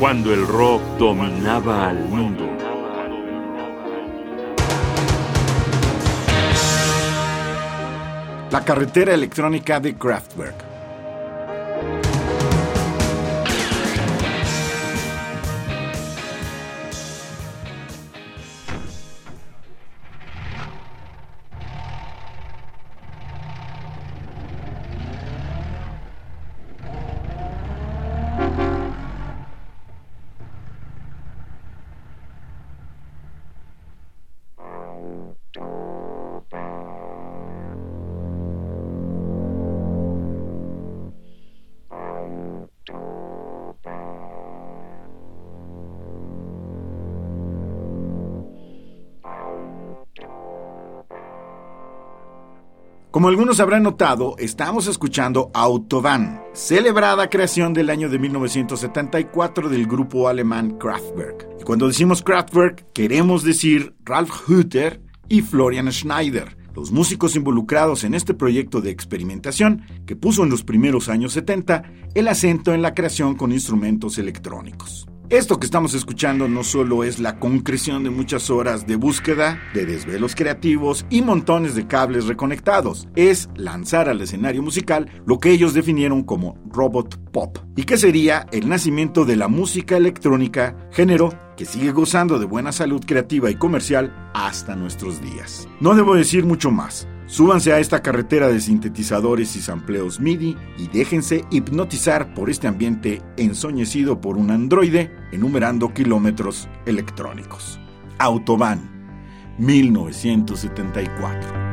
cuando el rock dominaba al mundo. La carretera electrónica de Kraftwerk. Como algunos habrán notado, estamos escuchando Autobahn, celebrada creación del año de 1974 del grupo alemán Kraftwerk. Y cuando decimos Kraftwerk, queremos decir Ralf Hütter y Florian Schneider, los músicos involucrados en este proyecto de experimentación que puso en los primeros años 70 el acento en la creación con instrumentos electrónicos. Esto que estamos escuchando no solo es la concreción de muchas horas de búsqueda, de desvelos creativos y montones de cables reconectados, es lanzar al escenario musical lo que ellos definieron como robot pop, y que sería el nacimiento de la música electrónica, género que sigue gozando de buena salud creativa y comercial hasta nuestros días. No debo decir mucho más. Súbanse a esta carretera de sintetizadores y sampleos MIDI y déjense hipnotizar por este ambiente ensoñecido por un androide enumerando kilómetros electrónicos. Autobahn, 1974.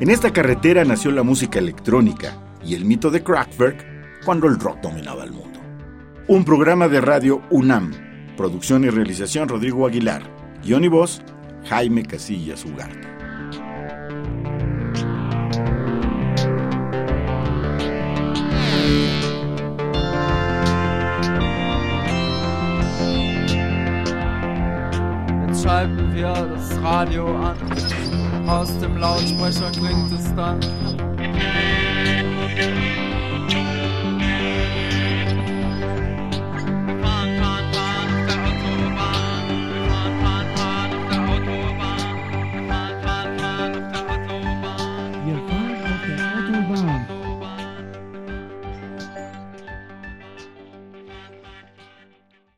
En esta carretera nació la música electrónica y el mito de Kraftwerk cuando el rock dominaba el mundo. Un programa de radio UNAM. Producción y realización Rodrigo Aguilar. Guión y voz Jaime Casillas Ugarte. Aus dem Lautsprecher klingt es dann.